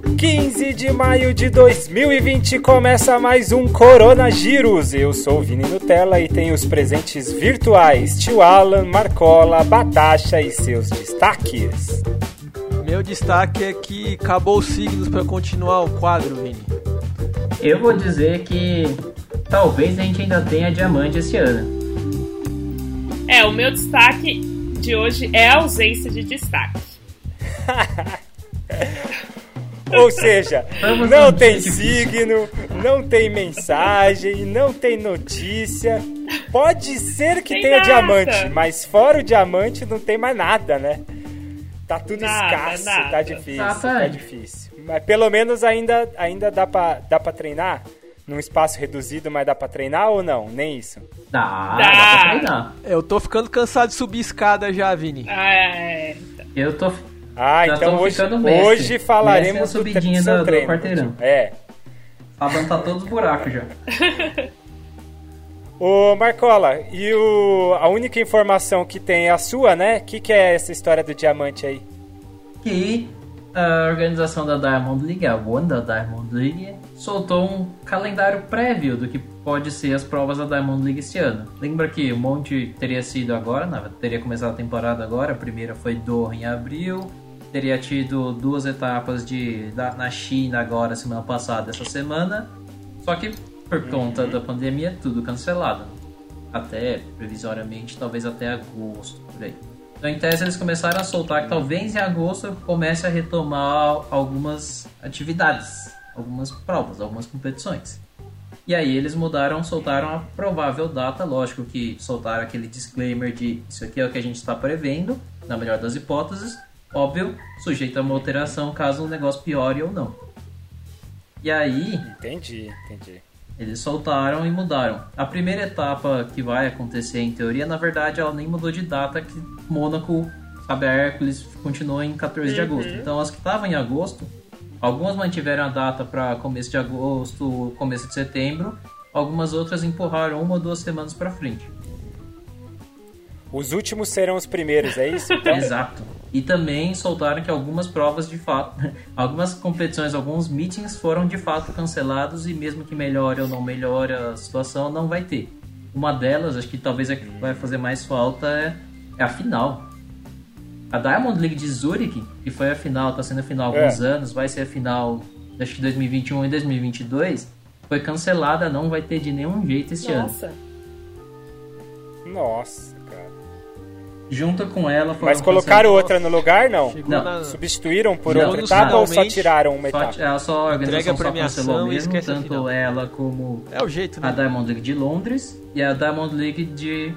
15 de maio de 2020 começa mais um Corona Giros. Eu sou o Vini Nutella e tenho os presentes virtuais: Tio Alan, Marcola, Batacha e seus destaques. Meu destaque é que acabou os signos para continuar o quadro, Vini. Eu vou dizer que talvez a gente ainda tenha diamante esse ano. É, o meu destaque de hoje é a ausência de destaque. Ou seja, não tem signo, não tem mensagem, não tem notícia. Pode ser que Tem tenha nada. diamante, mas fora o diamante não tem mais nada, né? Tá tudo Nada, escasso, nada. tá difícil, Ah, tá tá. difícil. Mas pelo menos ainda, ainda dá, pra, dá pra treinar? Num espaço reduzido, mas dá pra treinar ou não? Nem isso. Dá, Dá. dá pra treinar. Eu tô ficando cansado de subir escada já, Vini. Ah, é. Eu tô. Ah, Já então hoje, hoje falaremos Mestre é a do, subidinha do do- treino. quarteirão. É. Sabendo tá todos os buracos já. Ô Marcola, e o, a única informação que tem é a sua, né? O que, que é essa história do diamante aí? Que a organização da Diamond League, a Wanda Diamond League, soltou um calendário prévio do que pode ser as provas da Diamond League este ano. Lembra que um monte teria sido agora, teria começado a temporada agora. A primeira foi Doha em abril. Teria tido duas etapas de, da, na China agora, semana passada, essa semana. Só que por conta da pandemia, tudo cancelado. Até, previsoriamente, talvez até agosto, por aí. Então, em tese, eles começaram a soltar que talvez em agosto comece a retomar algumas atividades, algumas provas, algumas competições. E aí eles mudaram, soltaram a provável data, lógico que soltaram aquele disclaimer de isso aqui é o que a gente está prevendo, na melhor das hipóteses, óbvio, sujeito a uma alteração caso o negócio piore ou não. E aí, Entendi, entendi. eles soltaram e mudaram. A primeira etapa que vai acontecer, em teoria, na verdade, ela nem mudou de data, que Mônaco, sabe, a Hércules continuou em 14 de agosto. Então, as que estavam em agosto, algumas mantiveram a data para começo de agosto, começo de setembro, algumas outras empurraram uma ou duas semanas para frente. Os últimos serão os primeiros, é isso? Então, Exato. E também soltaram que algumas provas de fato, algumas competições, alguns meetings foram de fato cancelados e mesmo que melhore ou não melhore a situação, não vai ter. Uma delas, acho que talvez a que vai fazer mais falta é, é a final. A Diamond League de Zurich, que foi a final, tá sendo a final há alguns É. anos, vai ser a final, acho que 2021 e 2022, foi cancelada, não vai ter de nenhum jeito esse ano. Nossa. Junto com ela foram Mas colocaram outra no lugar, não? Não. na... Substituíram por Não, outra etapa ou só tiraram uma Só, etapa? ela só, a Entrega organização a só cancelou mesmo, a tanto final. ela como É o jeito, a né? Diamond League de Londres e a Diamond League de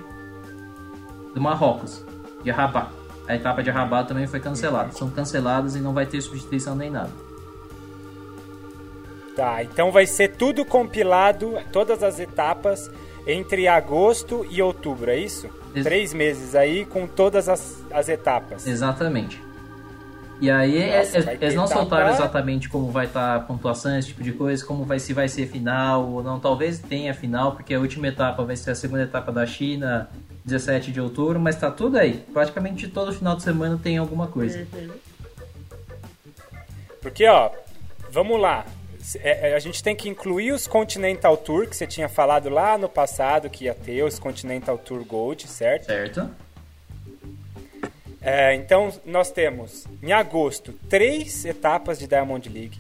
do Marrocos, de Rabat. A etapa de Rabat também foi cancelada. São canceladas e não vai ter substituição nem nada. Tá, então vai ser tudo compilado, todas as etapas, entre agosto e outubro, é isso? Ex- Três meses aí com todas as, as etapas. Exatamente. E aí Nossa, eles, vai ter eles não soltaram exatamente como vai estar a pontuação, esse tipo de coisa, como vai se vai ser final ou não. Talvez tenha final, porque a última etapa vai ser a segunda etapa da China, 17 de outubro, mas tá tudo aí. Praticamente todo final de semana tem alguma coisa. Porque, ó, vamos lá. É, é, a gente tem que incluir os Continental Tour, que você tinha falado lá no passado que ia ter, os Continental Tour Gold, certo? Certo? É, então, nós temos, em agosto, três etapas de Diamond League.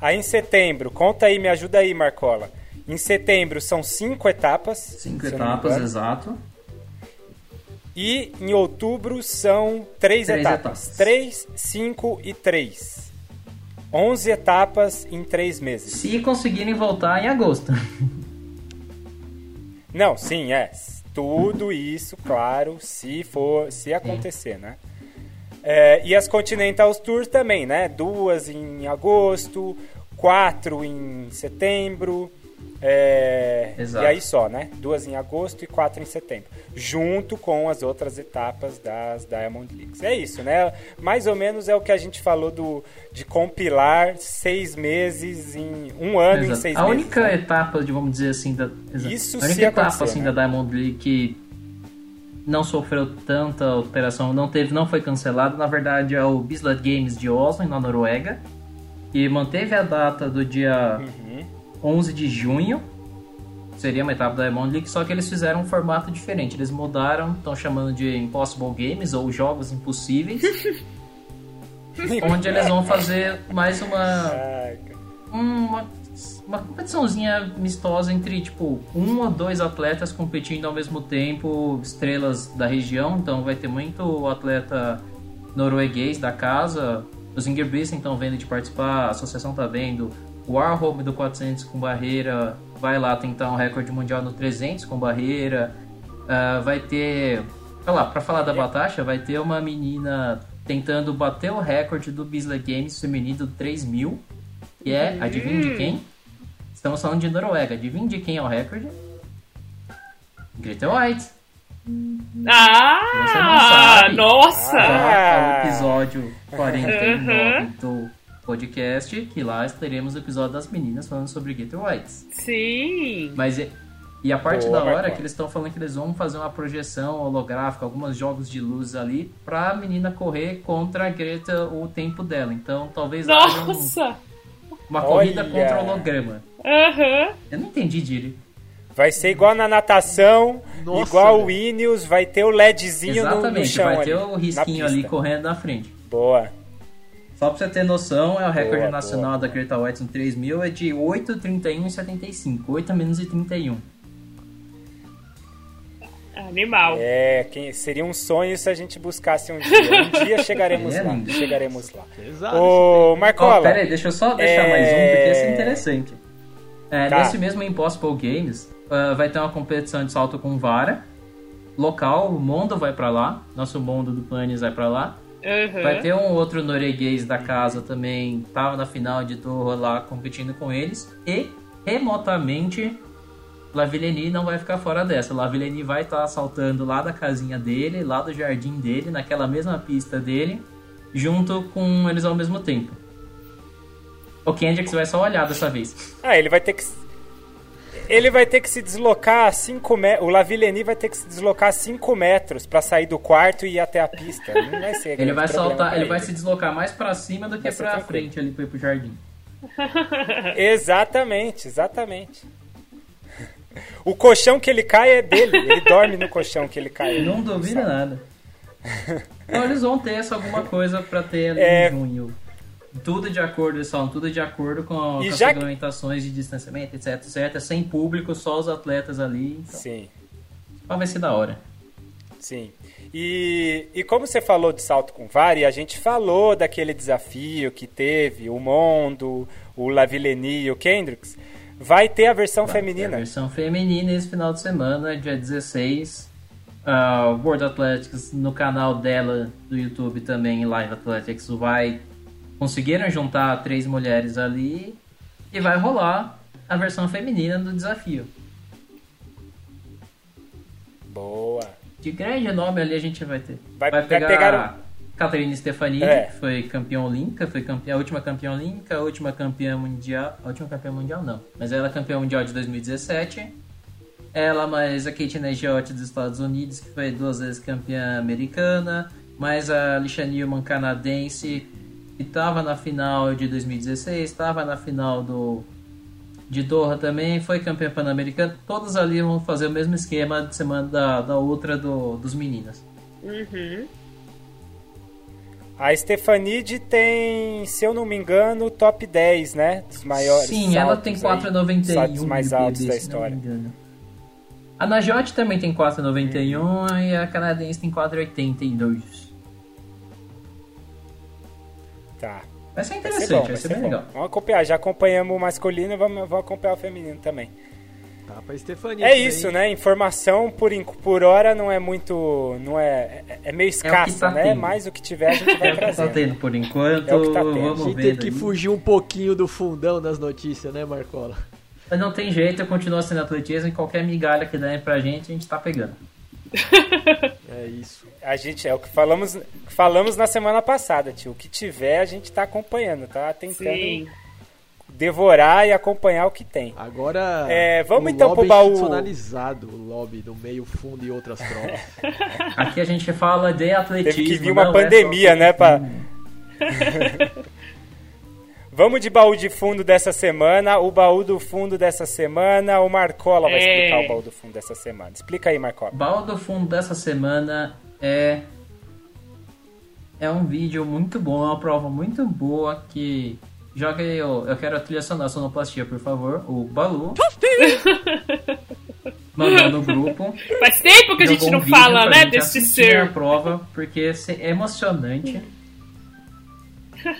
Aí, em setembro, conta aí, me ajuda aí, Marcola. Em setembro, são cinco etapas. Cinco etapas, exato. E em outubro, são três, Três etapas. etapas. Três, cinco e três. Onze etapas em três meses. Se conseguirem voltar em agosto. Não, sim, é. Tudo isso, claro, se for, se acontecer, né? É, e as Continental Tours também, né? Duas em agosto, quatro em setembro, é, e aí só, né? Duas em agosto e quatro em setembro, junto com as outras etapas das Diamond Leagues. É isso, né? Mais ou menos é o que a gente falou do, de compilar seis meses em um ano em Exato. seis a meses. única né? etapa, de, vamos dizer assim, da, exato. Isso a única etapa assim, né? da Diamond League que não sofreu tanta alteração, não teve, não foi cancelado, na verdade é o Bislett Games de Oslo, na Noruega. e manteve a data do dia Uhum. 11 de junho. Seria uma etapa da Diamond League, só que eles fizeram um formato diferente. Eles mudaram, estão chamando de Impossible Games ou Jogos Impossíveis. onde eles vão fazer mais uma, uma, uma competiçãozinha amistosa entre, tipo, um ou dois atletas competindo ao mesmo tempo, estrelas da região. Então vai ter muito atleta norueguês da casa. Os Ingebrigtsen estão vendo de participar, a associação tá vendo. O Warholm do 400 com barreira vai lá tentar um recorde mundial no 300 com barreira. Ah, vai ter. Olha lá, pra falar da Batasha, vai ter uma menina tentando bater o recorde do Bisley Games feminino do 3000. E é, adivinha de quem? Estamos falando de Noruega. Adivinha de quem é o recorde? Greta White. Você não Ah, sabe. nossa! Tá, o episódio 49 do podcast, que lá teremos o episódio das meninas falando sobre Greta White. Sim. Mas e, e a parte Boa, da hora é Marcão. que eles estão falando que eles vão fazer uma projeção holográfica, alguns jogos de luz ali, pra menina correr contra a Greta o tempo dela. Então talvez um- Nossa! uma corrida Olha. contra o holograma. Aham. Eu não entendi direito. Vai ser igual na natação, Nossa, igual velho. o Ineos, vai ter o LEDzinho no, no Exatamente, chão vai ali, ter o risquinho ali correndo na frente. Boa. Só pra você ter noção, é o recorde Boa, nacional da Greta White no 3000 é de 8,31,75. 8 a menos de 31. Animal. É, quem, seria um sonho se a gente buscasse um dia. Um dia chegaremos É lá. lindo. Chegaremos lá. Pesado Ô, Marcola, pera aí, deixa eu só deixar É. mais um, porque esse é interessante. É, Tá. Nesse mesmo Impossible Games, ah, vai ter uma competição de salto com vara. Local, o Mondo vai pra lá. Nosso Mondo do Planes vai pra lá. Aham. Vai ter um outro norueguês da casa também, tava na final de Torre lá competindo com eles. E, remotamente, Lavillenie não vai ficar fora dessa. Lavillenie vai estar saltando lá da casinha dele, lá do jardim dele, naquela mesma pista dele, junto com eles ao mesmo tempo. O Kendricks vai só olhar dessa vez. ah, ele vai ter que ele vai ter que se deslocar 5 metros. O Lavillenie vai ter que se deslocar 5 metros pra sair do quarto e ir até a pista. Não vai ser. Ele vai saltar, pra ele vai se deslocar mais pra cima do que tranquilo. frente ali pra ir pro jardim. Exatamente, exatamente. O colchão que ele cai é dele. Ele dorme no colchão que ele cai. Não duvida nada. Então eles vão ter essa alguma coisa pra ter ali É. em junho. Tudo de acordo, falam, tudo de acordo com, E com as já regulamentações de distanciamento, etc, etc. Sem público, só os atletas ali. Então, Sim. vai ser da hora. Sim. E, e como você falou de salto com vara, e a gente falou daquele desafio que teve o Mondo, o Lavillenie e o Kendricks, vai ter a versão Vai feminina. A versão feminina esse final de semana, dia 16. Ah, O World Athletics no canal dela do YouTube também, Live Athletics, vai. Conseguiram juntar três mulheres ali e vai rolar a versão feminina do desafio. Boa. De grande nome ali a gente vai ter. Vai- vai pegar, pegar a Caterine Stefanini, É. que foi campeã olímpica, foi campeã, a última campeã olímpica, a última campeã mundial. A última campeã mundial não, mas ela é campeã mundial de 2017. Ela mais a Kate Negiot dos Estados Unidos, que foi duas vezes campeã americana. Mais a Lisha Newman canadense, que estava na final de 2016, estava na final do de Doha também, foi campeã pan-americana. Todos ali vão fazer o mesmo esquema de semana da, da outra do, dos meninos. Uhum. A Stefanide tem, se eu não me engano, top 10, né? Dos maiores. Sim, ela tem aí, 4,91 saltos mais altos PB, da se não me história. engano. A Najot também tem 4,91 e a canadense tem 4,82. Tá. Vai ser Vai interessante, ser bom, vai ser, bem bom. legal. Vamos acompanhar. Já acompanhamos o masculino, vamos, vamos acompanhar o feminino também. Tá pra Stefania. É isso, né? Informação por, por hora não é muito. não é, é- é meio escassa, tá né? tendo. Mas o que tiver a gente vai É o que tá trazer. tendo por enquanto. É o que tá tendo. A Vamos gente ver. teve que fugir um pouquinho do fundão das notícias, né, Marcola? Mas não tem jeito, eu continuo sendo atletismo e qualquer migalha que derem pra gente, a gente tá pegando. É isso. A gente é o que falamos, falamos na semana passada, tio. O que tiver a gente tá acompanhando, tá tentando Sim. devorar e acompanhar o que tem. Agora, É, vamos o então lobby pro baú. institucionalizado, o lobby do meio fundo e outras provas. Aqui a gente fala de atletismo. Teve que vir uma não é pandemia, né, pra- atletismo. Vamos de baú de fundo dessa semana. O baú do fundo dessa semana, o Marcola vai É. explicar o baú do fundo dessa semana. Explica aí, Marcola. Baú do fundo dessa semana é. É um vídeo muito bom, é uma prova muito boa que. Joga aí, eu, eu quero a trilha sonora sonoplastia, por favor. O Balu. Mandou no grupo. Faz tempo que a gente não um fala, né, desse assistir a ser. prova, porque é emocionante.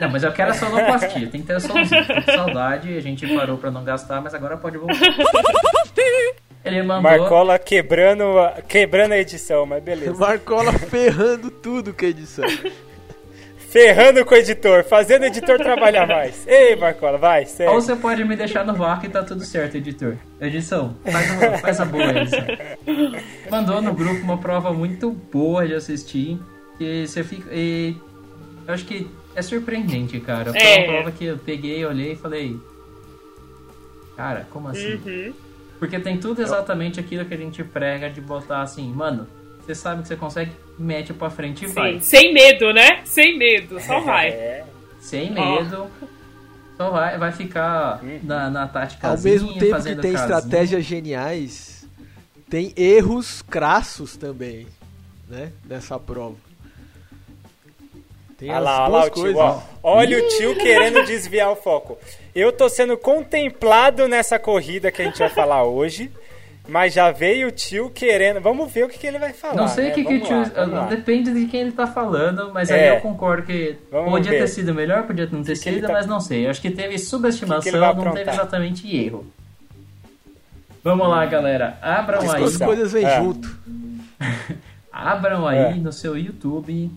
Não, mas eu quero a sonoplastia, tem que ter a com saudade, a gente parou pra não gastar, mas agora pode voltar. Ele mandou. Marcola quebrando, a- quebrando a edição, mas beleza. Marcola ferrando tudo com a edição. Ferrando com o editor, fazendo o editor trabalhar mais. Ei, Marcola, vai, Ou segue. você pode me deixar no vácuo e tá tudo certo, editor. Edição, faz, uma, faz a boa edição. Mandou no grupo uma prova muito boa de assistir. Que você fica. E eu acho que é surpreendente, cara. Foi É. uma prova que eu peguei, olhei e falei. Cara, como assim? Uhum. Porque tem tudo exatamente aquilo que a gente prega de botar assim, mano, você sabe que você consegue, mete pra frente e vai. Sim, sem medo, né? Sem medo, só vai. É, Sem medo. Só vai, vai ficar na, na tática Ao mesmo tempo que tem estratégias geniais, tem erros crassos também, né? Nessa prova. Tem Olha as lá, lá o tio. coisas. ó. Olha o tio querendo desviar o foco. Eu tô sendo contemplado nessa corrida que a gente vai falar hoje. Mas já veio o tio querendo. Vamos ver o que, que ele vai falar. Não sei o né? que, que o tio. lá. Depende de quem ele tá falando, mas É. aí eu concordo que Vamos podia ver. ter sido melhor, podia não ter que sido, tá- mas não sei. Eu acho que teve Que que subestimação, vai não teve exatamente erro. Vamos lá, galera. Abram As aí. duas coisas vêm É. junto. Abram aí É. no seu YouTube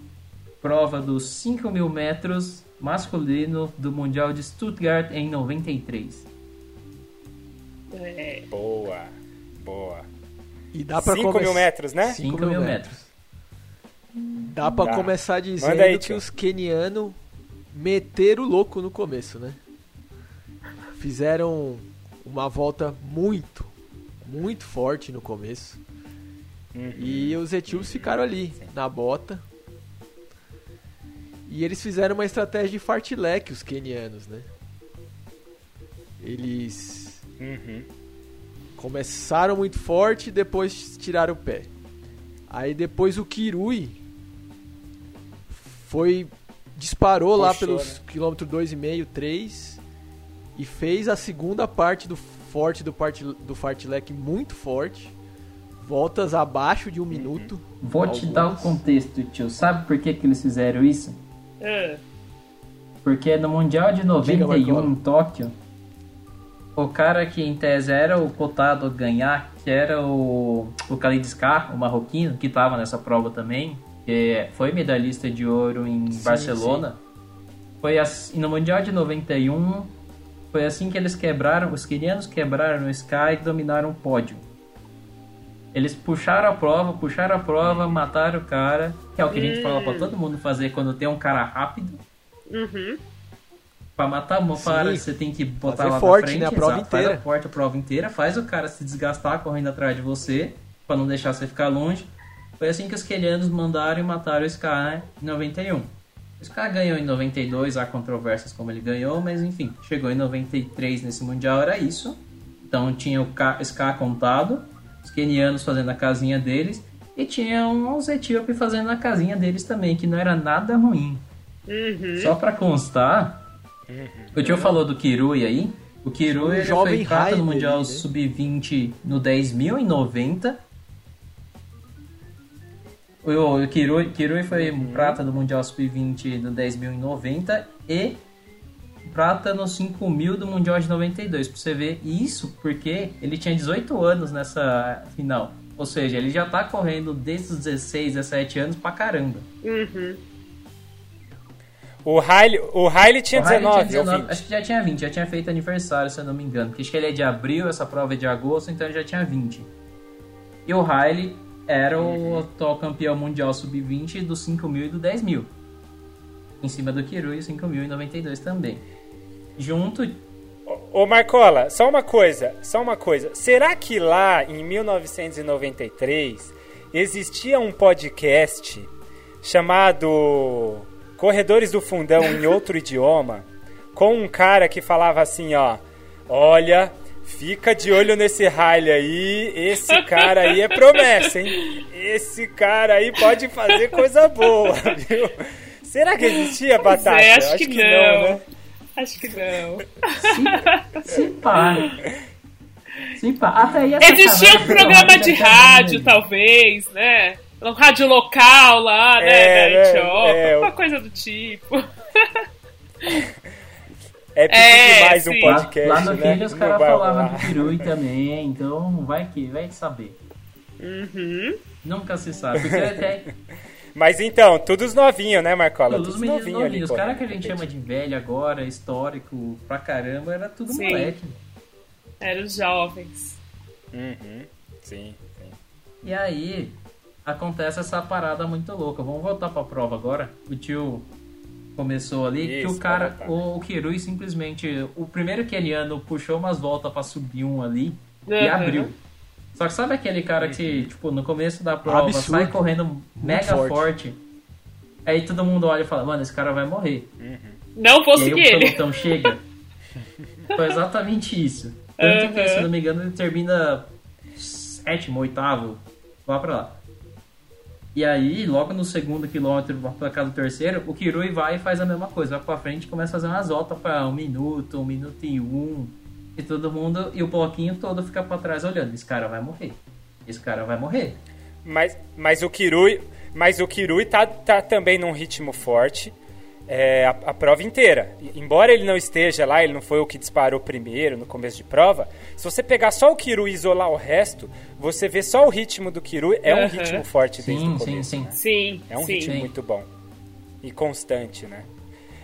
prova dos 5 mil metros masculino do Mundial de Stuttgart em 93. É. Boa, boa. E dá pra 5 come- mil metros, né? 5 mil metros. Dá pra Tá. começar dizendo aí, que os kenianos meteram o louco no começo, né? Fizeram uma volta muito, muito forte no começo. Uhum. E os etíopes ficaram ali, na bota. E eles fizeram uma estratégia de fartlek, os kenianos, né? Eles Uhum. começaram muito forte e depois tiraram o pé. Aí depois o Kirui foi disparou lá pelos né? quilômetro 2,5, 3 e fez a segunda parte do forte do, part, do fartlek muito forte. Voltas abaixo de um minuto. Vou te dar o Algumas. contexto, tio. Sabe por que, que eles fizeram isso? Porque no Mundial de 91 Marcola. em Tóquio, o cara que em tese era o cotado a ganhar, que era o, o Khalid Skar, o marroquino, que estava nessa prova também, que foi medalhista de ouro em Sim, Barcelona. Foi assim, no Mundial de 91, foi assim que eles quebraram, os quenianos quebraram o Sky e dominaram o pódio. Eles puxaram a prova, puxaram a prova, mataram o cara, que é o que a gente fala pra todo mundo fazer quando tem um cara rápido. uhum. Pra matar uma Sim. para, você tem que botar Fazer lá forte, na frente, né? A prova exato, faz inteira. a forte a prova inteira, faz o cara se desgastar correndo atrás de você, pra não deixar você ficar longe. Foi assim que os quenianos mandaram e mataram o Sky em 91. O Sky ganhou em 92, há controvérsias como ele ganhou, mas enfim, chegou em 93 nesse Mundial, era isso. Então tinha o Sky contado, os quenianos fazendo a casinha deles, e tinha uns etíopes fazendo a casinha deles também, que não era nada ruim. Uhum. Só pra constar, o tio falou do Kirui aí. O Kirui foi prata no Mundial né? Sub-20 no 10.000 em 90. O, o Kirui, Kirui foi prata no Mundial Sub-20 no 10.000 em 90 e prata no 5.000 do Mundial de 92. Pra você ver isso porque ele tinha 18 anos nessa final. Ou seja, ele já tá correndo desde os 16, 17 anos pra caramba. Uhum. O Riley, o Riley tinha O Riley 19, tinha ou 20. Acho que já tinha 20, já tinha feito aniversário, se eu não me engano. Porque acho que ele é de abril, essa prova é de agosto, então ele já tinha 20. E o Riley era o atual campeão mundial sub-20 do 5 mil e do 10 mil. Em cima do Kirui, 5 mil e 92 também. Junto, Ô Marcola, só uma coisa, só uma coisa. Será que lá em 1993 existia um podcast chamado Corredores do Fundão em outro idioma? com um cara que falava assim, ó, olha, fica de olho nesse Riley aí, esse cara aí é promessa, hein? Esse cara aí pode fazer coisa boa, viu? Será que existia Pois batata? é, acho, que, não. né? Acho que não. Se pá. Pá. Até aí Existia um programa de rádio, talvez, né? Um rádio local lá, né? É, da né? Etiópia, É, alguma o- coisa do tipo. É pedir É, demais um sim. Lá, podcast, lá no né? vídeo os Não caras falavam do Kirui também, então vai que, vai saber. Uhum. Nunca se sabe. Porque até Mas então, todos novinhos, né, Marcola? todos Todos os meninos novinhos ali. novinhos, os caras que a gente chama de velho agora, histórico pra caramba, era tudo Sim. moleque. Eram os jovens. Uhum, sim, sim. E aí, acontece essa parada muito louca. Vamos voltar pra prova agora. O tio começou ali, que Isso, o cara, o, o Kirui simplesmente, o primeiro keniano puxou umas voltas pra subir um ali e Uhum. abriu. Só que sabe aquele cara que, tipo, no começo da prova Absurdo. sai correndo mega forte. forte. Aí todo mundo olha e fala, mano, esse cara vai morrer. Não vou E aí seguir o ele. pelotão chega. Foi exatamente isso. Tanto que, Uhum. se não me engano, ele termina sétimo, oitavo, lá pra lá. E aí, logo no segundo quilômetro, pra cá do terceiro, o Kirui vai e faz a mesma coisa. Vai pra frente e começa a fazer umas voltas pra um minuto, um minuto e um. E todo mundo, e o bloquinho todo fica pra trás olhando. Esse cara vai morrer. Esse cara vai morrer. Mas, mas o Kirui, mas o Kirui tá, tá também num ritmo forte é, a, a prova inteira. Embora ele não esteja lá, ele não foi o que disparou primeiro no começo de prova. Se você pegar só o Kirui e isolar o resto, você vê só o ritmo do Kirui. É um Aham. ritmo forte desde Sim, o sim, começo. sim. né? Sim, É um sim. ritmo Sim. muito bom. E constante, né?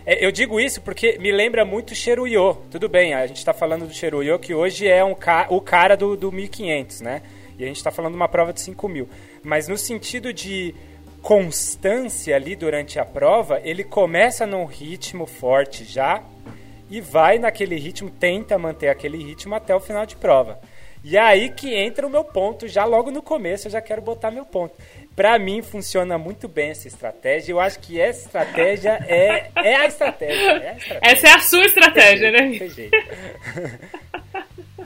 É, eu digo isso porque me lembra muito Cheruyo. Tudo bem, a gente tá falando do Cheruyo, que hoje é um ca o cara do, do 1500, né? E a gente tá falando de uma prova de 5000. Mas no sentido de constância ali durante a prova, ele começa num ritmo forte já e vai naquele ritmo, tenta manter aquele ritmo até o final de prova. E é aí que entra o meu ponto, já logo no começo eu já quero botar meu ponto. Pra mim funciona muito bem essa estratégia, eu acho que essa estratégia é, é a estratégia. É a estratégia. Essa é a sua estratégia, Não né? tem jeito.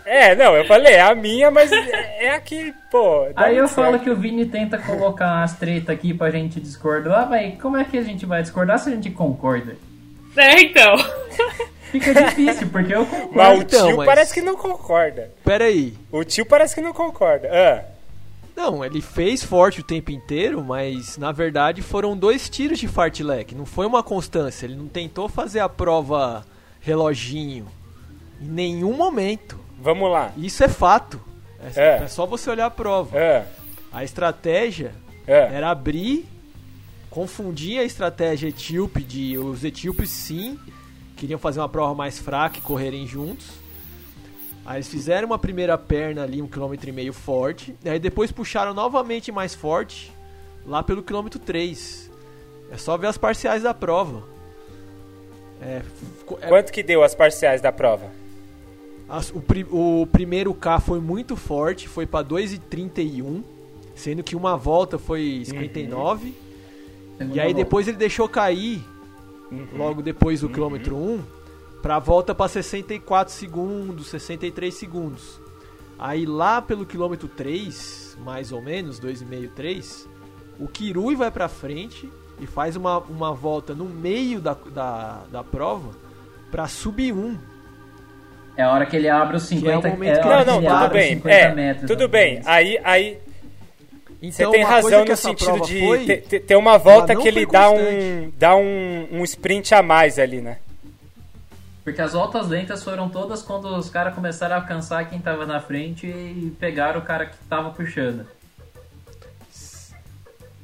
É, não, eu falei, é a minha, mas é, é a que, pô. Aí eu muito falo certo. que o Vini tenta colocar as tretas aqui pra gente discordar. Vai, como é que a gente vai discordar se a gente concorda? É, então. Fica difícil, porque eu concordo. Mas o Então, tio mas- parece que não concorda. Pera aí. O tio parece que não concorda. Ah, Não, ele fez forte o tempo inteiro, mas na verdade foram dois tiros de fartlek. Não foi uma constância. Ele não tentou fazer a prova reloginho. Em nenhum momento. vamos lá. Isso é fato. É, É. é só você olhar a prova. Ah, A estratégia ah. era abrir, confundir a estratégia etíope de os etíopes sim queriam fazer uma prova mais fraca e correrem juntos. Aí eles fizeram uma primeira perna ali, um quilômetro e meio forte, e aí depois puxaram novamente mais forte lá pelo quilômetro 3. É só ver as parciais da prova. É, é- Quanto que deu as parciais da prova? as- o, pri- o primeiro K foi muito forte, foi para 2,31, sendo que uma volta foi 59. Segunda E aí depois ele deixou cair, logo depois do quilômetro 1, pra volta pra 64 segundos, 63 segundos. Aí lá pelo quilômetro 3, mais ou menos, 2,5, 3, o Kirui vai pra frente e faz uma, uma volta no meio da, da, da prova pra sub 1. É a hora que ele abre os Que é o 50 momento é que hora Não, não, tudo bem. 50 É, metros, tudo bem. Aí, aí Então, você tem razão no sentido de foi- ter, ter- uma volta que ele dá um, dá um, um sprint a mais ali, né? Porque as voltas lentas foram todas quando os caras começaram a alcançar quem tava na frente e pegaram o cara que tava puxando.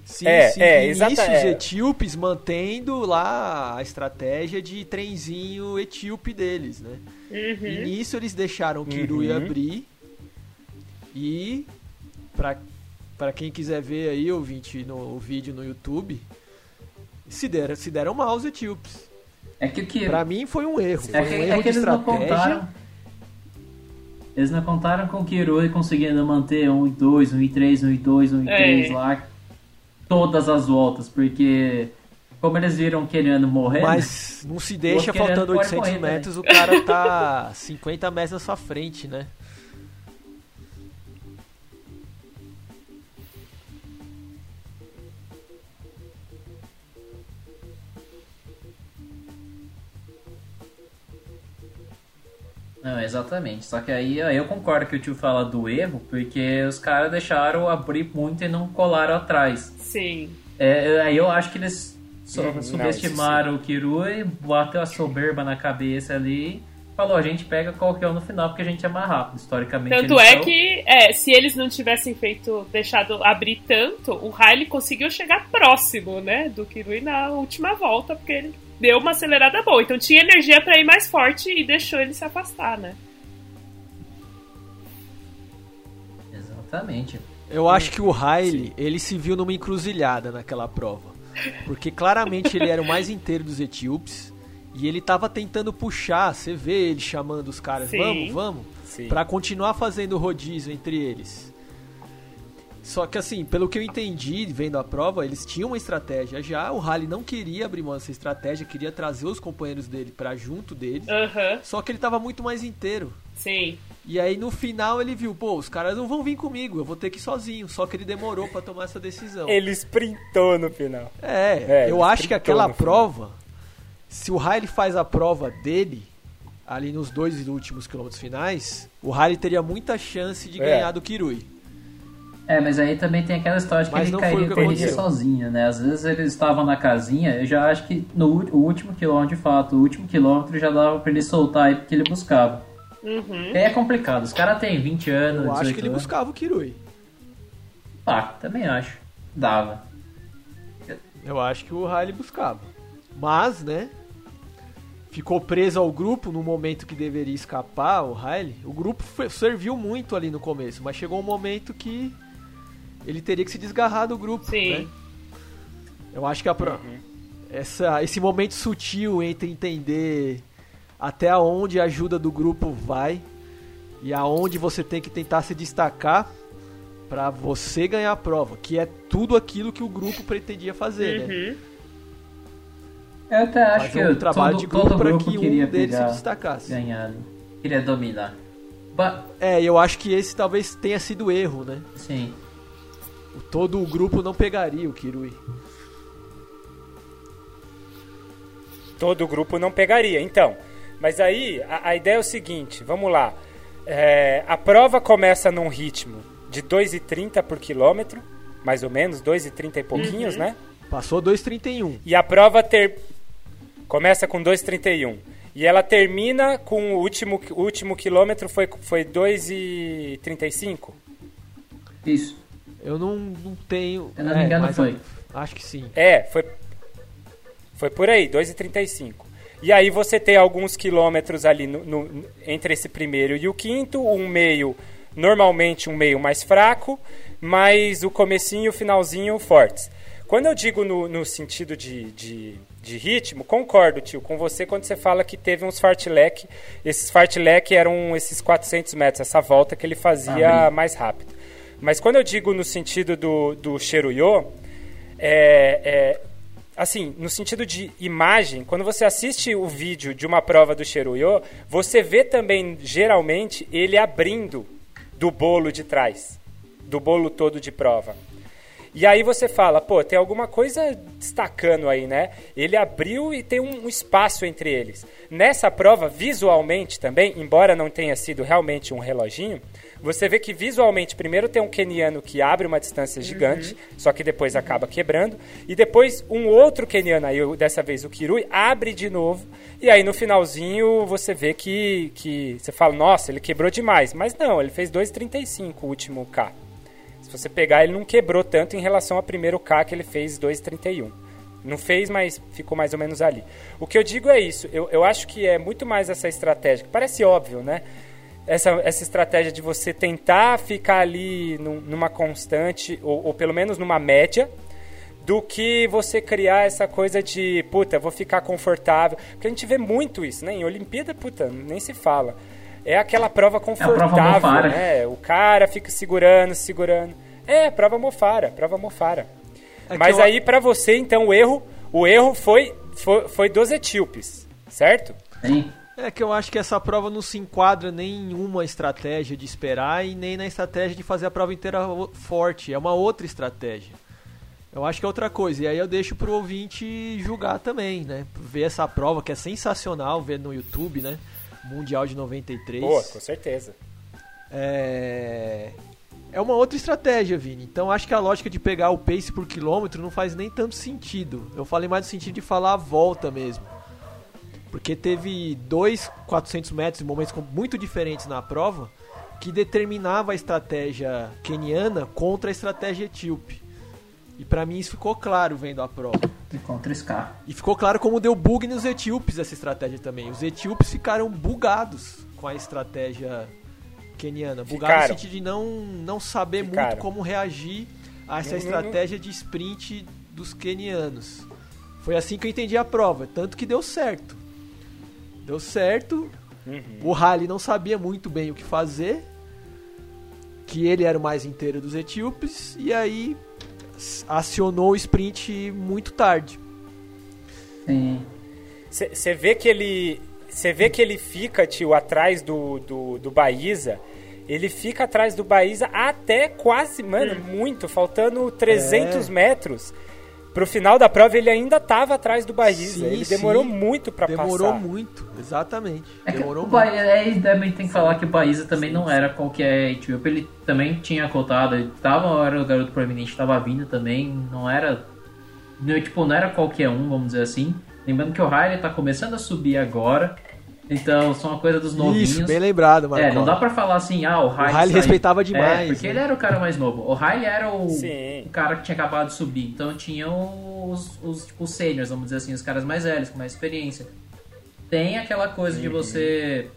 Sim, É, sim. é, e exata- nisso os é. etíopes mantendo lá a estratégia de trenzinho etíope deles, né? E nisso eles deixaram o Kirui Uhum. abrir e pra, pra quem quiser ver aí, ouvinte, no o vídeo no YouTube, se deram, se deram mal os etíopes. É que o que Pra mim foi um erro, é foi que, um é erro que de eles não contaram. Eles não contaram com o Kirui conseguindo manter 1 e 2, 1 e 3, 1 e 2, 1 e É. 3 lá todas as voltas, porque como eles viram querendo morrer, né? Mas não se deixa faltando pode 800 correr metros, o cara tá 50 metros na sua frente, né? Não, exatamente. Só que aí, aí eu concordo que o tio fala do erro, porque os caras deixaram abrir muito e não colaram atrás. Sim. É, aí eu acho que eles so- Uhum, não, subestimaram o Kirui, bateu a soberba na cabeça ali, falou, a gente pega qualquer um no final porque a gente é mais rápido. Historicamente Tanto é são. que, é, se eles não tivessem feito, deixado abrir tanto, o Riley conseguiu chegar próximo, né, do Kirui na última volta, porque ele deu uma acelerada boa. Então tinha energia pra ir mais forte e deixou ele se afastar, né? Exatamente. Eu acho que o Riley, ele se viu numa encruzilhada naquela prova. Porque claramente ele era o mais inteiro dos etíopes. E ele tava tentando puxar, você vê ele chamando os caras, Sim. vamos, vamos, pra continuar fazendo rodízio entre eles. Só que assim, pelo que eu entendi vendo a prova, eles tinham uma estratégia já. O Riley não queria abrir mão dessa estratégia, queria trazer os companheiros dele pra junto dele. Aham, Só que ele tava muito mais inteiro. sim. E aí no final ele viu, pô, os caras não vão vir comigo, eu vou ter que ir sozinho. Só que ele demorou pra tomar essa decisão. Ele sprintou no final. É, É, eu acho que aquela final. prova, se o Riley faz a prova dele, ali nos dois últimos quilômetros finais, o Riley teria muita chance de É. ganhar do Kirui. É, mas aí também tem aquela história de que Mas ele cairia o que aconteceu. sozinho, né? Às vezes eles estavam na casinha, eu já acho que no último quilômetro, de fato, o último quilômetro já dava pra ele soltar aí porque ele buscava. Uhum. É complicado, os caras têm 20 anos, Eu acho 18 que ele anos. buscava o Kirui. Ah, também acho. Dava. Eu acho que o Riley buscava. Mas, né? Ficou preso ao grupo no momento que deveria escapar, o Riley. O grupo foi- serviu muito ali no começo, mas chegou um momento que ele teria que se desgarrar do grupo, Sim. né? Eu acho que a pro... essa, esse momento sutil entre entender até onde a ajuda do grupo vai e aonde você tem que tentar se destacar pra você ganhar a prova, que é tudo aquilo que o grupo pretendia fazer, né? Uhum. Eu até acho Fazer que um trabalho todo, de grupo grupo que um deles se destacasse. ganhar, ali. queria dominar. Ba É, eu acho que esse talvez tenha sido o erro, né? sim. O- Todo o grupo não pegaria o Kirui. Todo o grupo não pegaria. Então, mas aí a, a ideia é o seguinte: vamos lá. É, a prova começa num ritmo de 2,30 por quilômetro, mais ou menos, 2,30 e pouquinhos, né? Passou 2,31. E a prova ter... começa com 2,31. E ela termina com o último, o último quilômetro foi, foi 2,35. Isso. Eu não, não tenho. Se não me engano, mas foi. Acho que sim. É, foi, foi por aí, 2,35. E aí você tem alguns quilômetros ali no, no- entre esse primeiro e o quinto, um meio, normalmente um meio mais fraco, mas o comecinho e o finalzinho fortes. Quando eu digo no, no sentido de, de, de ritmo, concordo, tio, com você quando você fala que teve uns fartlek. Esses fartlek eram esses 400 metros, essa volta que ele fazia Ah, mais rápido. Mas quando eu digo no sentido do, do Cheruyo, é, é, assim, no sentido de imagem, quando você assiste o vídeo de uma prova do Cheruyo, você vê também, geralmente, ele abrindo do bolo de trás, do bolo todo de prova. E aí você fala, pô, tem alguma coisa destacando aí, né? Ele abriu e tem um, um espaço entre eles. Nessa prova, visualmente também, embora não tenha sido realmente um reloginho, você vê que visualmente primeiro tem um keniano que abre uma distância gigante, só que depois acaba quebrando, e depois um outro keniano, aí dessa vez o Kirui, abre de novo, e aí no finalzinho você vê que, que você fala, nossa, ele quebrou demais. Mas não, ele fez 2,35 o último K. Se você pegar, ele não quebrou tanto em relação ao primeiro K que ele fez 2,31. Não fez, mas ficou mais ou menos ali. O que eu digo é isso. Eu, eu acho que é muito mais essa estratégia, que parece óbvio, né? Essa, essa estratégia de você tentar ficar ali num- numa constante, ou, ou pelo menos numa média, do que você criar essa coisa de, puta, vou ficar confortável. Porque a gente vê muito isso, né? Em Olimpíada, puta, nem se fala. É aquela prova confortável, mofara. né? O cara fica segurando, segurando. É, prova mofara, prova mofara. É Mas eu- aí, pra você, então, o erro, O erro foi, foi, foi dos etíopes, certo? Sim. É que eu acho que essa prova não se enquadra nem em uma estratégia de esperar e nem na estratégia de fazer a prova inteira forte. É uma outra estratégia. Eu acho que é outra coisa. E aí eu deixo pro ouvinte julgar também, né? Ver essa prova que é sensacional, ver no YouTube, né? Mundial de 93. Pô, com certeza. É... é uma outra estratégia, Vini. Então acho que a lógica de pegar o pace por quilômetro não faz nem tanto sentido. Eu falei mais no sentido de falar a volta mesmo. Porque teve dois 400 metros em momentos muito diferentes na prova que determinava a estratégia keniana contra a estratégia etíope. E para mim isso ficou claro vendo a prova. E contra o Scar. E ficou claro como deu bug nos etíopes essa estratégia também. Os etíopes ficaram bugados com a estratégia keniana. Bugados Ficaram. no sentido de não, não saber Ficaram. muito como reagir a essa Não, não, estratégia de sprint dos kenianos. Foi assim que eu entendi a prova, tanto que deu certo. Deu certo. Uhum. O Rally não sabia muito bem o que fazer. Que ele era o mais inteiro dos etíopes. E aí acionou o sprint muito tarde. Sim. Você vê que ele. Você vê que ele fica, tio, atrás do, do, do Baíza. Ele fica atrás do Baíza até quase, mano, muito, faltando 300 É. metros. Pro final da prova ele ainda tava atrás do. Sim, ele demorou sim. muito pra Demorou passar. muito, exatamente. É Demorou o muito. Bahia, é, também tem que falar que o Baíza também não era qualquer etíope, ele também tinha cotado, ele tava, era o garoto proeminente, tava vindo também, não era, não, tipo, não era qualquer um, vamos dizer assim. Lembrando que o Riley tá começando a subir agora, então são uma coisa dos novinhos. Isso, bem lembrado, Marcos. É, não dá pra falar assim, ah, o Riley. Riley saiu. respeitava demais, É, porque né? ele era o cara mais novo. O Riley era o, o cara que tinha acabado de subir. Então tinha os, os, tipo, os seniors, vamos dizer assim, os caras mais velhos, com mais experiência. Tem aquela coisa de você,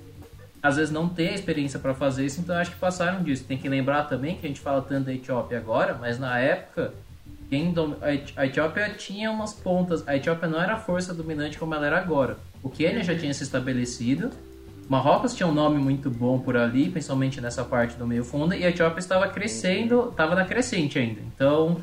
às vezes, não ter a experiência pra fazer isso, então acho que passaram disso. Tem que lembrar também que a gente fala tanto da Etiópia agora, mas na época. Quem dom- a Etiópia tinha umas pontas. A Etiópia não era a força dominante como ela era agora. O Quênia já tinha se estabelecido. Marrocos tinha um nome muito bom por ali, principalmente nessa parte do meio fundo, e a Etiópia estava crescendo, estava na crescente ainda. Então,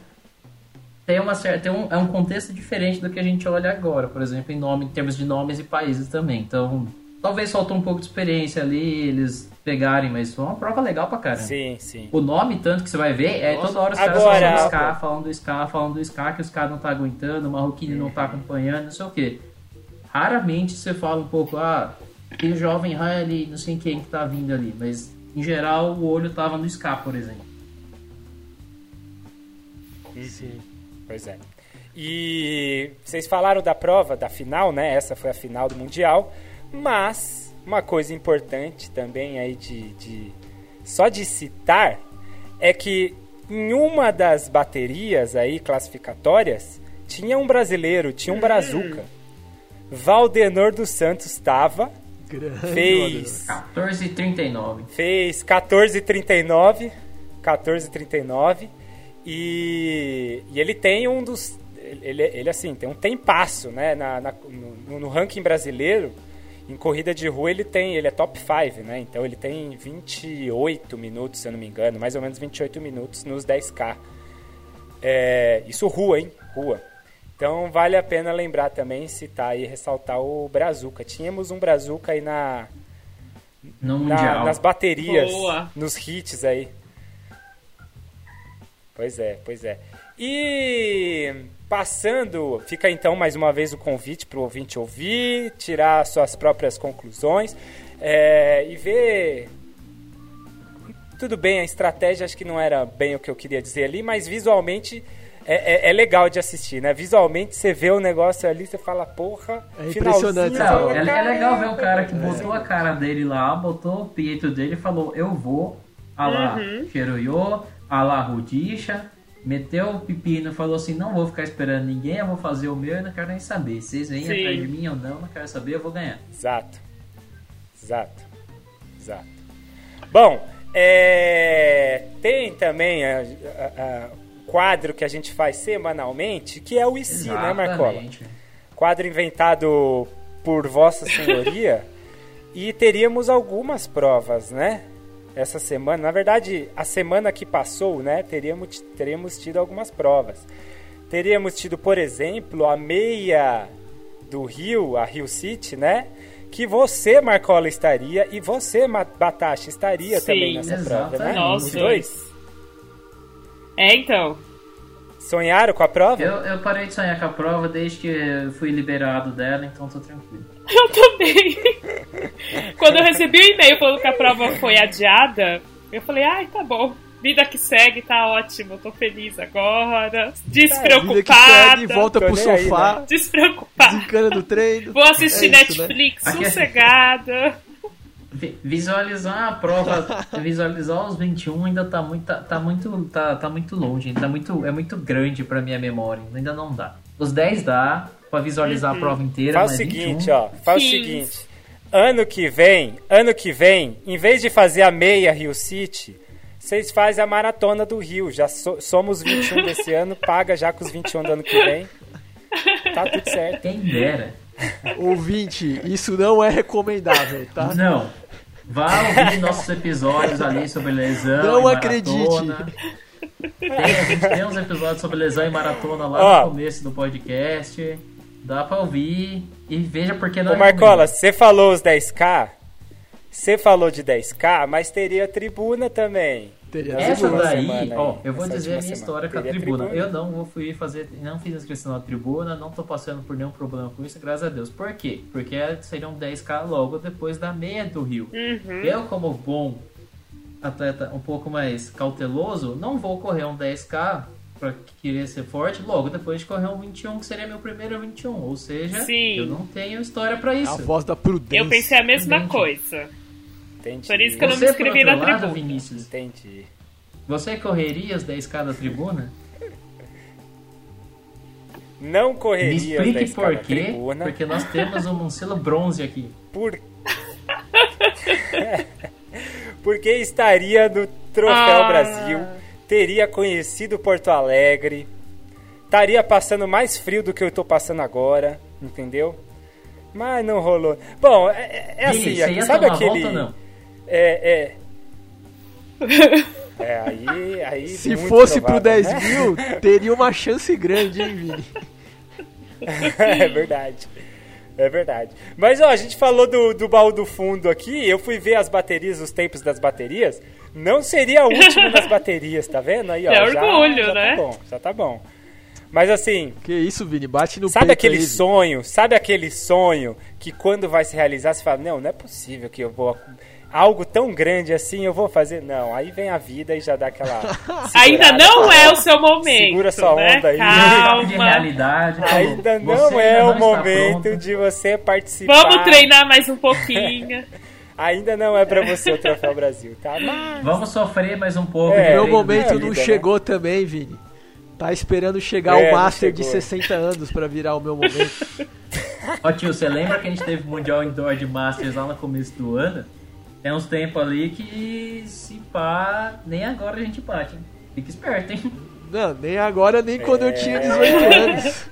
tem uma certa, tem um, é um contexto diferente do que a gente olha agora, por exemplo, em, nome, em termos de nomes e países também. Então, talvez faltou um pouco de experiência ali, eles pegarem, mas foi uma prova legal pra caramba. Sim, sim. O nome, tanto que você vai ver, é Nossa. toda hora os caras Agora- falando do Ska, falando do Ska, falando do Ska, que os caras não tá aguentando, o Marroquini não tá acompanhando, não sei o quê. Raramente você fala um pouco, ah, tem o jovem Riley, não sei quem que tá vindo ali, mas em geral o olho tava no Ska, por exemplo. Sim. Pois é. E vocês falaram da prova, da final, né? Essa foi a final do Mundial. Mas uma coisa importante também aí de, de só de citar é que em uma das baterias aí classificatórias tinha um brasileiro, tinha um brazuca. Valdenor dos Santos estava, Grande fez 14h39. fez 14,39 14,39 e, e ele tem um dos ele, ele assim tem um tempasso né na, na- no, no ranking brasileiro em corrida de rua ele tem ele é top 5 né então ele tem 28 minutos se eu não me engano mais ou menos 28 minutos nos 10k é, isso rua hein rua então vale a pena lembrar também citar e ressaltar o Brazuca tínhamos um Brazuca aí na No na- Mundial. nas baterias, Boa. nos hits aí. Pois é, pois é. E passando, fica então mais uma vez o convite para o ouvinte ouvir, tirar suas próprias conclusões é, e ver. Tudo bem, a estratégia acho que não era bem o que eu queria dizer ali, mas visualmente é, é- é legal de assistir, né? Visualmente você vê o negócio ali, você fala, porra, É impressionante Não, é, é legal ver o cara que É. botou a cara dele lá, botou o peito dele e falou, eu vou, a lá Uhum. Cheruyo, a lá Rudisha, meteu o pepino, falou assim, não vou ficar esperando ninguém, eu vou fazer o meu e não quero nem saber. Se vocês vêm Sim. atrás de mim ou não, não quero saber, eu vou ganhar. Exato. Exato. Exato. Bom, é, tem também a- a- a- quadro que a gente faz semanalmente, que é o IC, né, Marcola? Exatamente. Quadro inventado por Vossa Senhoria. e teríamos algumas provas, né? Essa semana. Na verdade, a semana que passou, né? Teríamos, teríamos tido algumas provas. teríamos tido, por exemplo, a meia do Rio, a Rio City, né? Que você, Marcola, estaria e você, Batacha, estaria Sim, também nessa prova, né? exatamente. Os dois. É, então. Sonharam com a prova? Eu, eu parei de sonhar com a prova desde que eu fui liberado dela, então tô tranquilo. Eu também. Quando eu recebi o e-mail falando que a prova foi adiada, eu falei, ai, tá bom. Vida que segue, tá ótimo. Tô feliz agora. Vida que segue, Despreocupada. volta Tô pro nem aí, sofá, né? Despreocupada. desencana do treino. Vou assistir É isso, né? Netflix Aqui- sossegada. Vi- Visualizar a prova, visualizar os 21 ainda tá muito, tá, tá muito, tá, tá muito longe, tá muito, é muito grande pra minha memória, ainda não dá. Os 10 dá pra visualizar a prova inteira, Faz o seguinte, 21, ó. Faz o Sim. seguinte. Ano que vem, ano que vem, em vez de fazer a meia Rio City, vocês fazem a maratona do Rio. Já so- somos 21 desse ano, paga já com os 21 do ano que vem. Tá tudo certo. Quem dera. Ouvinte, isso não é recomendável, tá? Não. Vá ouvir nossos episódios ali sobre lesão. Não e acredite. maratona. Tem, a gente tem uns episódios sobre lesão e maratona lá Ó. no começo do podcast. Dá pra ouvir e veja porque não Ô é Marcola, você falou os 10k? Você falou de 10k, mas teria tribuna também. Teria Essa daí, semana ó, eu vou dizer a minha semana. história com a tribuna. tribuna? Eu não vou fui fazer, não fiz inscrição na tribuna, não tô passando por nenhum problema com isso, graças a Deus. Por quê? Porque seriam 10k logo depois da meia do Rio. Uhum. Eu, como bom atleta um pouco mais cauteloso, não vou correr um 10k pra querer ser forte logo depois de correr um 21, que seria meu primeiro 21. Ou seja, Sim. eu não tenho história pra É a isso. voz da prudência. Eu pensei a mesma coisa. Entendi. Por isso que eu não me inscrevi na lado, tribuna. Vinícius, Entendi. você correria os 10k da tribuna? Não Me correria os explique 10k por quê, tribuna. porque nós temos um selo bronze aqui. Por... Porque estaria no Troféu Ah. Brasil, teria conhecido Porto Alegre, estaria passando mais frio do que eu tô passando agora, entendeu? Mas não rolou. Bom, é, é Vini, assim, sabe aquele. volta? É, é. É, aí, aí Se muito fosse pro provável, 10 né? mil, teria uma chance grande, hein, Vini? é verdade. É verdade. Mas ó, a gente falou do, do baú do fundo aqui, eu fui ver as baterias, os tempos das baterias. Não seria o último das baterias, tá vendo? Aí, ó, É já, orgulho, já né? Tá bom, já tá bom. Mas assim, Que isso, Vini? Bate no sabe peito aquele aí, sonho? Sabe aquele sonho que quando vai se realizar você fala, não, não é possível que eu vou algo tão grande assim eu vou fazer? Não, aí vem a vida e já dá aquela Ainda não é o seu momento. Segura sua né? onda aí. de Calma. realidade. Ainda você não é ainda o não está momento de você participar. Vamos treinar mais um pouquinho. Ainda não é pra você o Troféu Brasil, tá? Mas Vamos sofrer mais um pouco. É, Meu momento não vida, né? chegou também, Vini. Tá esperando chegar É, o Master de chegou. 60 anos pra virar o meu momento. Ó tio, você lembra que a gente teve o Mundial Indoor de Masters lá no começo do ano? Tem uns tempos ali que se pá, nem agora a gente bate. hein? Fica esperto, hein? Não, nem agora, nem quando eu É. tinha 18 anos.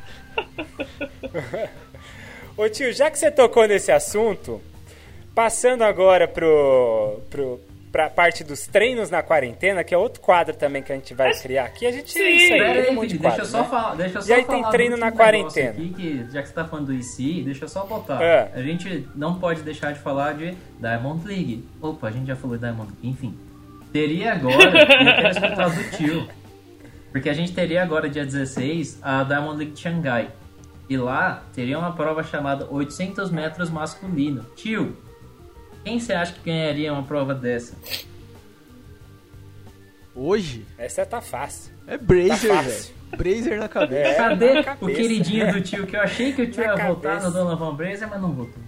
Ô tio, já que você tocou nesse assunto, passando agora pro, pro, pra parte dos treinos na quarentena, que é outro quadro também que a gente vai criar aqui, a gente Sim. é isso aí, Pera aí, um monte de Felipe, deixa eu quadro, só né? falar. Deixa eu só E aí falar tem treino na quarentena. Aqui, que, já que você tá falando do IC, deixa eu só botar. É. A gente não pode deixar de falar de Diamond League. Opa, a gente já falou de Diamond League. Enfim. Teria agora, eu quero do tio. Porque a gente teria agora, dia 16, a Diamond League de Xangai. E lá teria uma prova chamada 800 metros masculino. Tio, quem você acha que ganharia uma prova dessa? Hoje Essa tá fácil. é Brazer, Tá velho. fácil. Brazer na cabeça. É, Cadê na o cabeça. queridinho do tio? Que eu achei que o tio Na ia votar cabeça. no Donovan Brazier, mas não votou.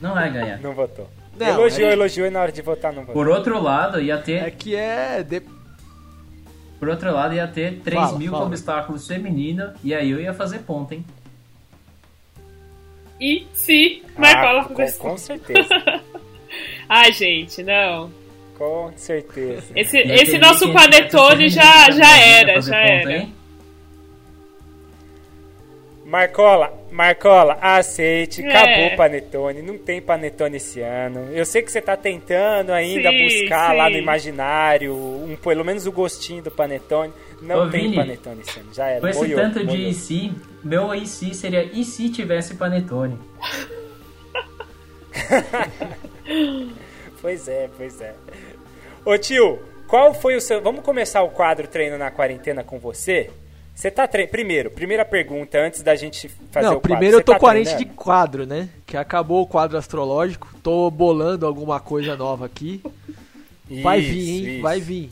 Não vai ganhar. Não votou. Não, elogiou, é- elogiou e na hora de votar não votou. Por outro lado, ia É ter, que é. de- por outro lado, ia ter 3 Fala, mil fala. obstáculos feminino e aí eu ia fazer ponta, hein? E se Marcola Ah, com, com certeza. Ai, gente, não. Com certeza. Esse, esse nosso 1.500 panetone já, feminino já era, já era. Marcola, Marcola, aceite, É. acabou o panetone, não tem panetone esse ano. Eu sei que você tá tentando ainda Sim, buscar lá no sim. imaginário, um, pelo menos o gostinho do panetone. Não Ô, tem Vini, panetone esse ano, já era. Com esse tanto de e se, meu e se seria e se tivesse panetone? Pois é, pois é. Ô tio, qual foi o seu. Vamos começar o quadro Treino na Quarentena com você? Você tá treinando. Primeiro, primeira pergunta, antes da gente fazer Não, o quadro. primeiro eu Você tô tá carente de quadro, né? Que acabou o quadro astrológico. Tô bolando alguma coisa nova aqui. Vai Isso, vir, hein? isso. Vai vir.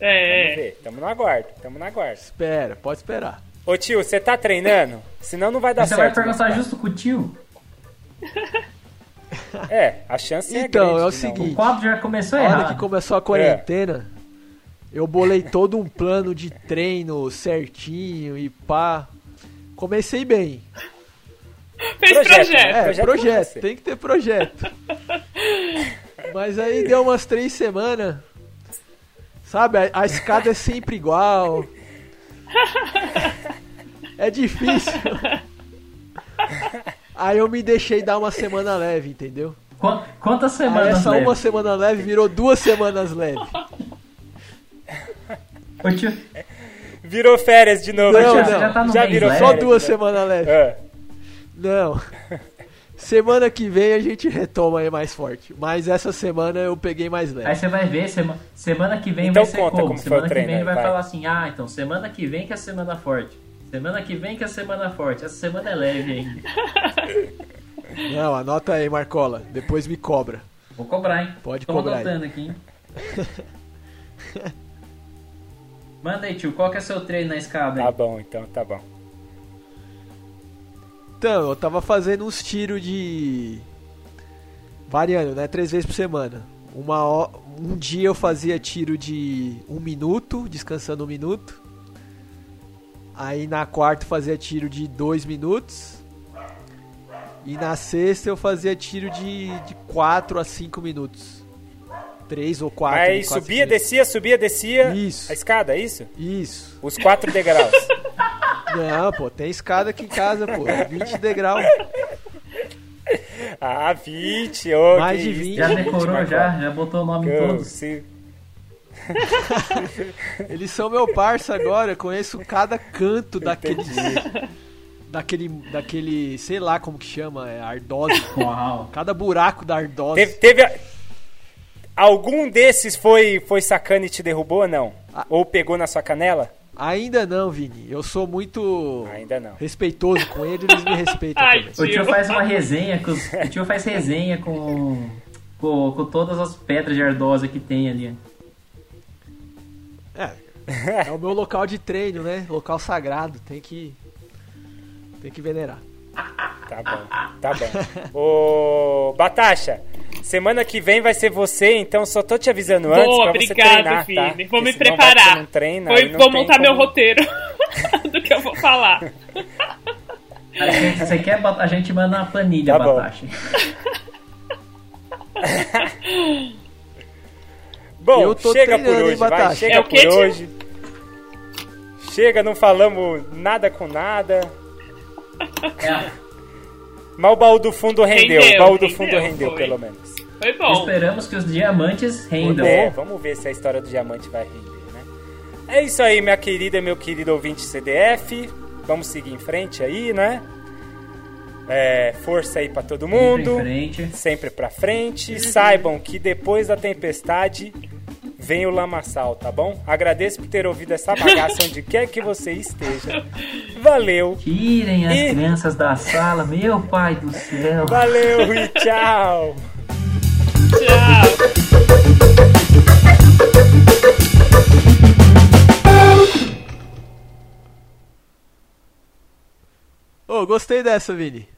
Vamos É. ver, tamo no aguardo, tamo no aguardo. Espera, pode esperar. Ô tio, você tá treinando? Senão não vai dar Você vai certo. perguntar né? justo com o tio? É, a chance é Então, grande. é o de seguinte. O quadro já começou Na hora errado. que começou a quarentena, eu bolei todo um plano de treino certinho e pá. Comecei bem. Fez Projeto, projeto. né? É, projeto projeto, tem que ter projeto. Mas aí deu umas três semanas. Sabe, a, a escada é sempre igual. É difícil. Aí eu me deixei dar uma semana leve, entendeu? Qu- Quantas Aí semanas essa leva? uma semana leve virou duas semanas leve. Ô, tio, Virou férias de novo. Não, já, não. Já tá no já virou leve. Só duas né? semanas leve. É. Não. Semana que vem a gente retoma aí mais forte. Mas essa semana eu peguei mais aí leve. você vai ver, sema- semana que vem Então vai ser conta como? como foi semana o que treino, vem ele vai, vai. falar assim, ah, então semana que vem que é a semana forte. Semana que vem que é a semana forte. Essa semana é leve ainda. Não, anota aí, Marcola. Depois me cobra. Vou cobrar, hein? Pode Tô cobrar aí. anotando aqui, hein? Manda aí, tio. Qual que é seu treino na escada aí? Tá bom, então, tá bom. Então, eu tava fazendo uns tiros de. Variando, né? Três vezes por semana. Uma Um dia eu fazia tiro de um minuto, descansando um minuto. Aí na quarta eu fazia tiro de dois minutos. E na sexta eu fazia tiro de, de 4 a 5 minutos. 3 ou 4 Aí subia, descia, subia, descia. Isso. A escada, é isso? Isso. Os quatro degraus. Não, pô, tem escada aqui em casa, pô. 20 degraus. ah, 20. ô, Mais que de isso, 20. Já 20, decorou, já? Já botou o nome em Eu, todos? se- Eles são meu parça agora, eu conheço cada canto daquele. Daquele. Daquele. sei lá como que chama, é ardose. Uau. Cada buraco da ardose. Teve, teve a- Algum desses foi, foi sacana e te derrubou ou não? Ah. Ou pegou na sua canela? Ainda não, Vini. Eu sou muito Ainda não. respeitotoso com eles, eles me respeitam Ai, também. O tio faz uma resenha com o tio faz resenha com, com com todas as pedras de ardosa que tem ali. É, é o meu local de treino, né? Local sagrado. Tem que. Tem que venerar. Tá bom, tá bom. Ô, Batacha, semana que vem vai ser você, então só tô te avisando antes Boa, pra você obrigado, treinar, tá? Vou Porque me que preparar. não treina, não vou montar como- meu roteiro do que eu vou falar. A gente, você quer a gente manda uma planilha, Tá bom. Batacha. Bom, Eu tô chega por hoje, vai, chega É o por quê, tio? hoje. Chega, não falamos nada com nada. É, Mas o baú do fundo rendeu, Rendeu, o baú do rendeu, fundo rendeu, foi. pelo menos. Foi bom. esperamos que os diamantes rendam. É, vamos ver se a história do diamante vai render, né? É isso aí, minha querida e meu querido ouvinte CDF. Vamos seguir em frente aí, né? É, força aí pra todo mundo. frente. Sempre pra frente. Saibam que depois da tempestade vem o lamaçal, tá bom? Agradeço por ter ouvido essa bagaça onde quer que você esteja. Valeu, Tirem as E- crianças da sala, meu pai do céu. valeu e tchau! Tchau. Ô, gostei dessa, Vini.